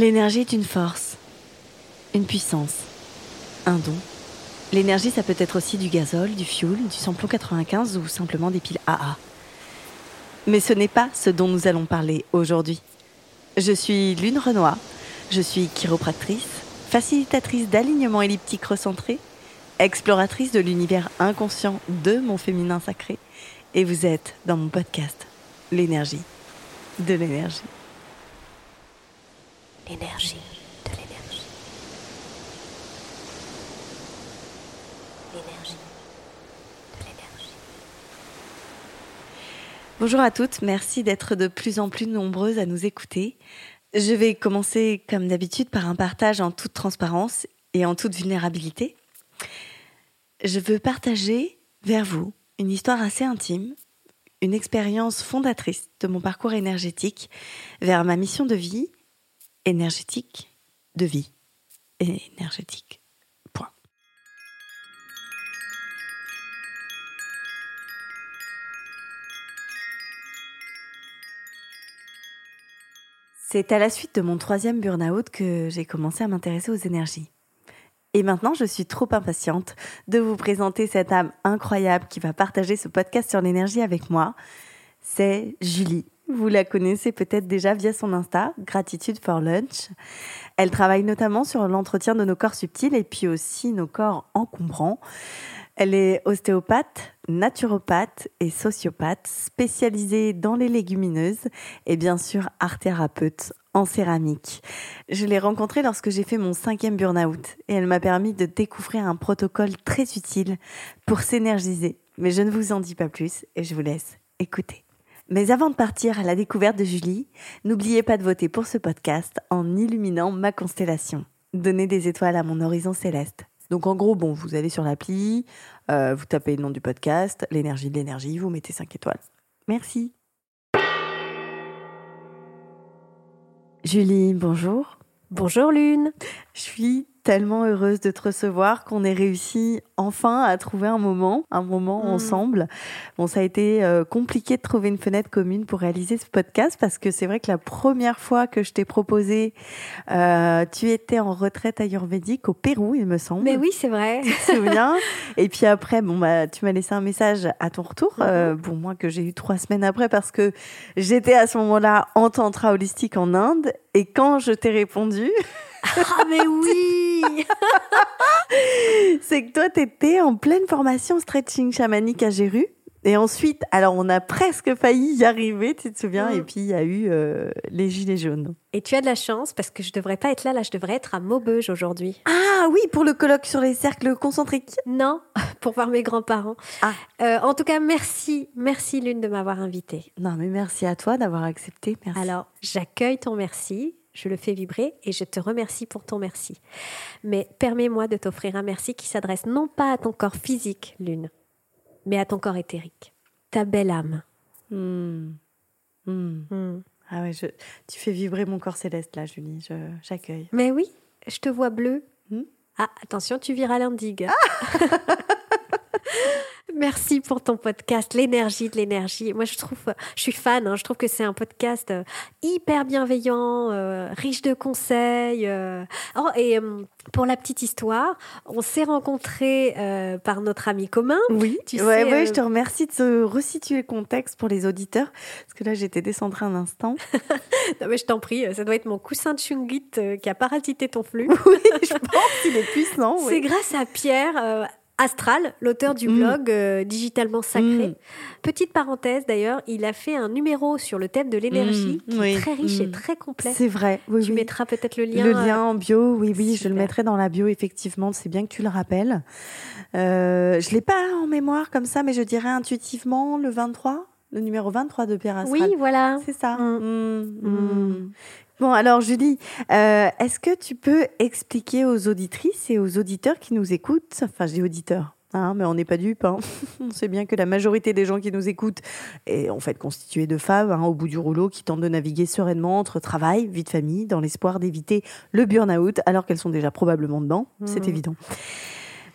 L'énergie est une force, une puissance, un don. L'énergie, ça peut être aussi du gazole, du fioul, du samplon 95 ou simplement des piles AA. Mais ce n'est pas ce dont nous allons parler aujourd'hui. Je suis Lune Renoir, je suis chiropractrice, facilitatrice d'alignement elliptique recentré, exploratrice de l'univers inconscient de mon féminin sacré, et vous êtes dans mon podcast L'énergie de l'énergie. L'énergie de l'énergie. L'énergie de l'énergie. Bonjour à toutes, merci d'être de plus en plus nombreuses à nous écouter. Je vais commencer comme d'habitude par un partage en toute transparence et en toute vulnérabilité. Je veux partager vers vous une histoire assez intime, une expérience fondatrice de mon parcours énergétique vers ma mission de vie énergétique de vie énergétique. Point. C'est à la suite de mon troisième burn-out que j'ai commencé à m'intéresser aux énergies. Et maintenant, je suis trop impatiente de vous présenter cette âme incroyable qui va partager ce podcast sur l'énergie avec moi. C'est Julie. Vous la connaissez peut-être déjà via son Insta, Gratitude for Lunch. Elle travaille notamment sur l'entretien de nos corps subtils et puis aussi nos corps encombrants. Elle est ostéopathe, naturopathe et sociopathe, spécialisée dans les légumineuses et bien sûr art thérapeute en céramique. Je l'ai rencontrée lorsque j'ai fait mon cinquième burn-out et elle m'a permis de découvrir un protocole très utile pour s'énergiser. Mais je ne vous en dis pas plus et je vous laisse écouter. Mais avant de partir à la découverte de Julie, n'oubliez pas de voter pour ce podcast en illuminant ma constellation. Donnez des étoiles à mon horizon céleste. Donc en gros, bon, vous allez sur l'appli, euh, vous tapez le nom du podcast, l'énergie de l'énergie, vous mettez 5 étoiles. Merci. Julie, bonjour. Bonjour Lune. Je suis tellement heureuse de te recevoir qu'on ait réussi enfin à trouver un moment, un moment Mm. ensemble. Bon, ça a été euh, compliqué de trouver une fenêtre commune pour réaliser ce podcast parce que c'est vrai que la première fois que je t'ai proposé, euh, tu étais en retraite ayurvédique au Pérou, il me semble. Mais oui, c'est vrai. Tu te souviens? Et puis après, bon bah, tu m'as laissé un message à ton retour. Mhm. euh, bon, moi que j'ai eu trois semaines après parce que j'étais à ce moment-là en tantra holistique en Inde. Et quand je t'ai répondu, Ah mais oui. c'est que toi, t'étais en pleine formation stretching chamanique à Géru. Et ensuite, alors on a presque failli y arriver, tu te souviens Mhm. Et puis il y a eu euh, les gilets jaunes. Et tu as de la chance parce que je devrais pas être là, là je devrais être à Maubeuge aujourd'hui. Ah oui, pour le colloque sur les cercles concentriques. Non, pour voir mes grands-parents. Ah. Euh, en tout cas, merci, merci Lune de m'avoir invitée. Non, mais merci à toi d'avoir accepté. Merci. Alors, j'accueille ton merci, je le fais vibrer et je te remercie pour ton merci. Mais permets-moi de t'offrir un merci qui s'adresse non pas à ton corps physique, Lune, mais à ton corps éthérique. Ta belle âme. Hmm. Hmm. Hmm. Ah ouais, je... tu fais vibrer mon corps céleste là, Julie. Je... J'accueille. Mais oui, je te vois bleu. Ah, attention, tu viras l'indigue. Merci pour ton podcast, l'énergie de l'énergie. Moi, je trouve, je suis fan. hein, je trouve que c'est un podcast euh, hyper bienveillant, euh, riche de conseils. euh. Oh, et euh, pour la petite histoire, on s'est rencontrés par notre ami commun. Oui, Tu ouais, sais, ouais, je te remercie de se resituer le contexte pour les auditeurs, parce que là j'étais décentrée un instant. Non, mais je t'en prie, ça doit être mon coussin de chungit euh, qui a parasité ton flux. oui, je pense qu'il est puissant. C'est grâce à Pierre Astral, l'auteur du Mm. blog euh, Digitalement Sacré. Mm. Petite parenthèse d'ailleurs, il a fait un numéro sur le thème de l'énergie Mm, qui oui, est très riche et mm. très complet. C'est vrai. Oui, Tu oui. mettras peut-être le lien. le euh, lien en bio, oui, oui, je le mettrai dans la bio, effectivement. C'est bien que tu le rappelles. Euh, je l'ai pas en mémoire comme ça, mais je dirais intuitivement le 23. Le numéro 23 de Pierre Astral. Oui, voilà. C'est ça. Bon, alors Julie, euh, est-ce que tu peux expliquer aux auditrices et aux auditeurs qui nous écoutent, enfin je dis auditeurs, hein, mais on n'est pas dupes, hein. on sait bien que la majorité des gens qui nous écoutent est en fait constituée de femmes hein, au bout du rouleau qui tentent de naviguer sereinement entre travail, vie de famille, dans l'espoir d'éviter le burn-out alors qu'elles sont déjà probablement dedans, c'est Mhm. évident.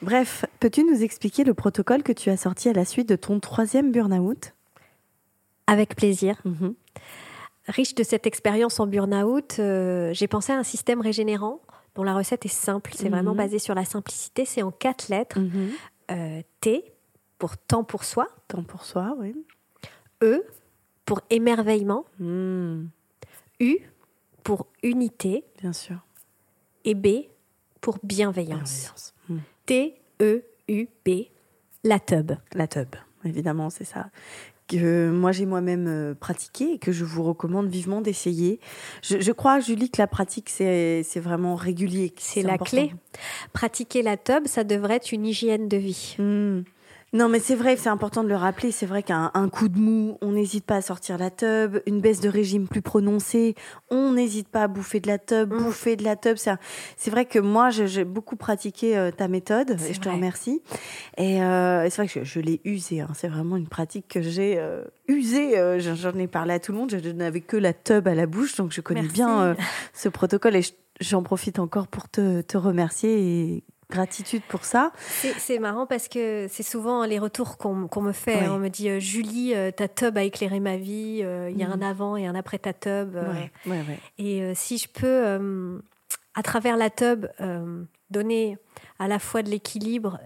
Bref, peux-tu nous expliquer le protocole que tu as sorti à la suite de ton troisième burn-out? Avec plaisir. Mhm. Riche de cette expérience en burn-out, euh, j'ai pensé à un système régénérant dont la recette est simple. C'est vraiment Mhm. basé sur la simplicité. C'est en quatre lettres. Mhm. Euh, T pour temps pour soi. Temps pour soi, oui. E pour émerveillement. Mm, U pour unité. bien sûr. Et B pour bienveillance. Bienveillance. Mm. T-E-U-B. La tub. La tub, évidemment, c'est ça. Que moi j'ai moi-même euh, pratiqué et que je vous recommande vivement d'essayer. Je, je crois, Julie, que la pratique c'est vraiment régulier. C'est la important. clé. Pratiquer la tub, ça devrait être une hygiène de vie. Hmm. Non, mais c'est vrai, c'est important de le rappeler. C'est vrai qu'un un coup de mou, on n'hésite pas à sortir la tub. Une baisse de régime plus prononcée, on n'hésite pas à bouffer de la tub. Mm. Bouffer de la tub, c'est vrai que moi, j'ai beaucoup pratiqué euh, ta méthode et je te remercie. Et euh, c'est vrai que je, je l'ai usée. hein. C'est vraiment une pratique que j'ai euh, usée. J'en ai parlé à tout le monde. Je n'avais que la tub à la bouche, donc je connais Merci. bien ce protocole et je- j'en profite encore pour te, te remercier et gratitude pour ça. C'est marrant parce que c'est souvent les retours qu'on me fait. Ouais. On me dit euh, Julie, euh, ta tub a éclairé ma vie. euh, Il y a Mhm. un avant et un après ta tub. Ouais, ouais, ouais. Et si je peux, à travers la tub, donner à la fois de l'équilibre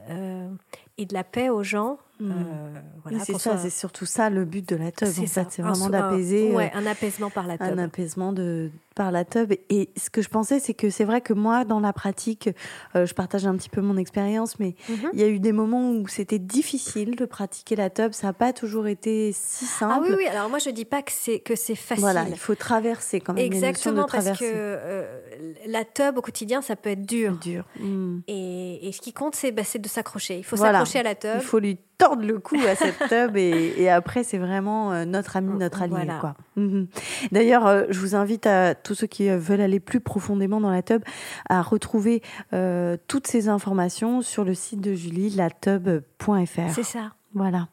et de la paix aux gens, Mhm. euh, voilà, c'est ça, soit- c'est surtout ça le but de la tub. c'est En ça, fait, c'est un vraiment d'apaiser, un, euh, ouais, un apaisement par la un tub. apaisement de par la tub. Et ce que je pensais, c'est que c'est vrai que moi, dans la pratique, euh, je partage un petit peu mon expérience, mais Mhm. il y a eu des moments où c'était difficile de pratiquer la tub. Ça n'a pas toujours été si simple. Ah oui, oui. Alors moi, je dis pas que c'est que c'est facile. Voilà, il faut traverser quand même. Exactement, de parce que euh, la tub au quotidien, ça peut être dur. dur. Mm. Et, et ce qui compte, c'est bah, de s'accrocher. Il faut Voilà. s'accrocher à la tub. Il faut lui tordre le cou à cette tub et, et après c'est vraiment euh, notre ami, notre allié. Voilà. quoi. Mhm. D'ailleurs, euh, je vous invite à tous ceux qui euh, veulent aller plus profondément dans la tub à retrouver euh, toutes ces informations sur le site de Julie, latub.fr. C'est ça. Voilà.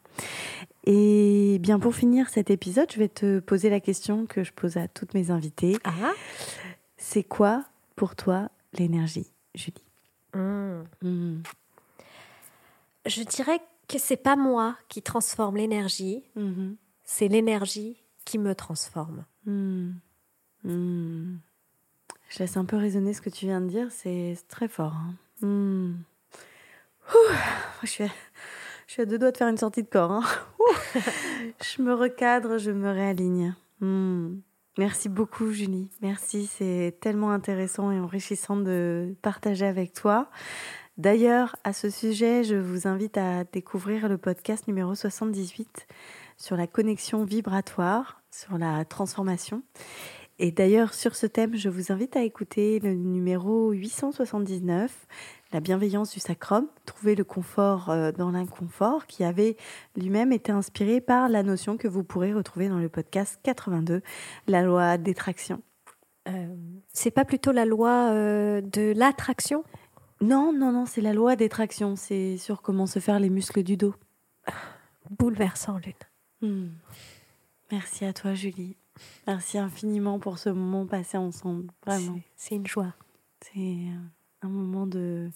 Et bien pour finir cet épisode, je vais te poser la question que je pose à toutes mes invitées. Ah. C'est quoi pour toi l'énergie, Julie? Hmm. Mhm. Je dirais que c'est pas moi qui transforme l'énergie, Mhm. c'est l'énergie qui me transforme. Hmm. Hmm. Je laisse un peu résonner ce que tu viens de dire, c'est très fort. hein. Hmm. Ouh, je, suis à, je suis à deux doigts de faire une sortie de corps. hein. Je me recadre, je me réaligne. Merci beaucoup, Julie. Merci, c'est tellement intéressant et enrichissant de partager avec toi. D'ailleurs, à ce sujet, je vous invite à découvrir le podcast numéro 78 sur la connexion vibratoire, sur la transformation. Et d'ailleurs, sur ce thème, je vous invite à écouter le numéro 879, La bienveillance du sacrum, trouver le confort euh, dans l'inconfort, qui avait lui-même été inspiré par la notion que vous pourrez retrouver dans le podcast 82, la loi d'attraction. Euh, c'est pas plutôt la loi euh, de l'attraction? Non, non, non, c'est la loi d'attraction, c'est sur comment se faire les muscles du dos. Bouleversant, Lune. Hmm. Merci à toi, Julie. Merci infiniment pour ce moment passé ensemble. Vraiment. C'est- une joie. C'est un moment de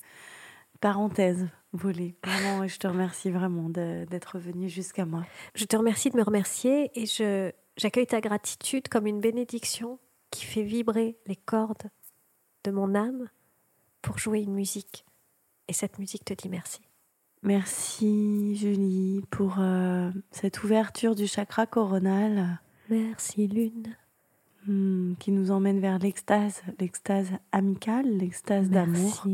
parenthèse volée. Vraiment, et je te remercie vraiment d'être venu jusqu'à moi. Je te remercie de me remercier et je j'accueille ta gratitude comme une bénédiction qui fait vibrer les cordes de mon âme pour jouer une musique. Et cette musique te dit merci. Merci, Julie, pour euh, cette ouverture du chakra coronal Merci, Lune. hmm, qui nous emmène vers l'extase, l'extase amicale, l'extase d'amour,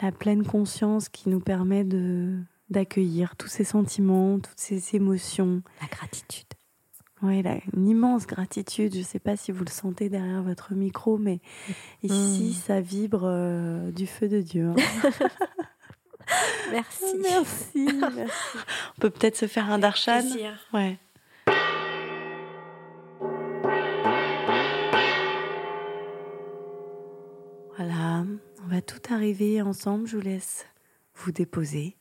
la pleine conscience qui nous permet de d'accueillir tous ces sentiments, toutes ces émotions. La gratitude. Oui, là, une immense gratitude. Je ne sais pas si vous le sentez derrière votre micro, mais mm. ici, mm. ça vibre euh, du feu de Dieu. Hein. Merci. Merci. On peut peut-être se faire un darshan. Ouais. Voilà, on va tout arriver ensemble. Je vous laisse vous déposer.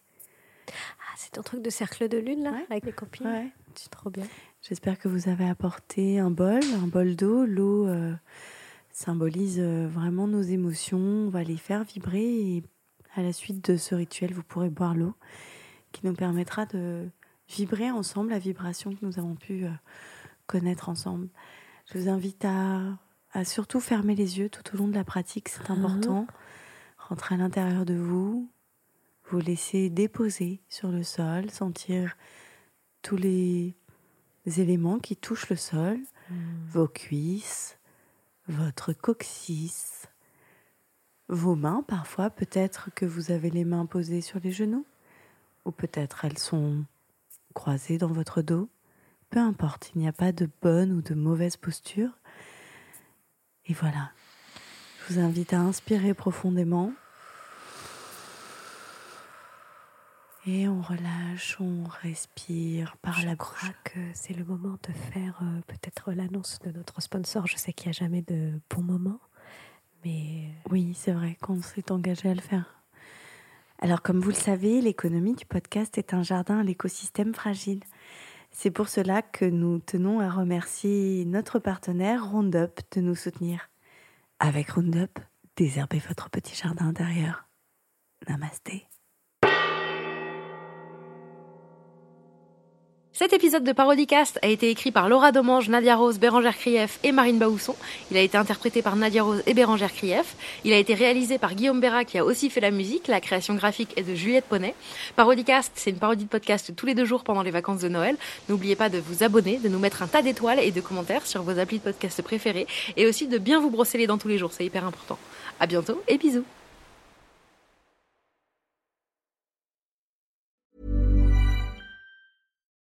Ah, c'est ton truc de cercle de lune, là, avec les copines. Ouais. C'est trop bien. J'espère que vous avez apporté un bol, un bol d'eau. L'eau euh, symbolise euh, vraiment nos émotions. On va les faire vibrer et à la suite de ce rituel, vous pourrez boire l'eau qui nous permettra de vibrer ensemble la vibration que nous avons pu euh, connaître ensemble. Je vous invite à, à surtout fermer les yeux tout au long de la pratique, c'est Mhm. important. Rentrez à l'intérieur de vous, vous laissez déposer sur le sol, sentir tous les éléments qui touchent le sol, vos cuisses, votre coccyx, vos mains parfois, peut-être que vous avez les mains posées sur les genoux, ou peut-être elles sont croisées dans votre dos. Peu importe, il n'y a pas de bonne ou de mauvaise posture. Et voilà, je vous invite à inspirer profondément. Et on relâche, on respire par Je la crois bouche. que c'est le moment de faire euh, peut-être l'annonce de notre sponsor. Je sais qu'il n'y a jamais de bon moment, mais Oui, c'est vrai qu'on s'est engagé à le faire. Alors, comme vous le savez, l'économie du podcast est un jardin à l'écosystème fragile. C'est pour cela que nous tenons à remercier notre partenaire Roundup de nous soutenir. Avec Roundup, désherbez votre petit jardin intérieur. Namasté. Cet épisode de Parodicast a été écrit par Laura Domange, Nadia Rose, Bérangère Krief et Marine Baousson. Il a été interprété par Nadia Rose et Bérangère Krief. Il a été réalisé par Guillaume Béra qui a aussi fait la musique. La création graphique est de Juliette Poney. Parodicast, c'est une parodie de podcast tous les deux jours pendant les vacances de Noël. N'oubliez pas de vous abonner, de nous mettre un tas d'étoiles et de commentaires sur vos applis de podcast préférés et aussi de bien vous brosser les dents tous les jours, c'est hyper important. À bientôt et bisous.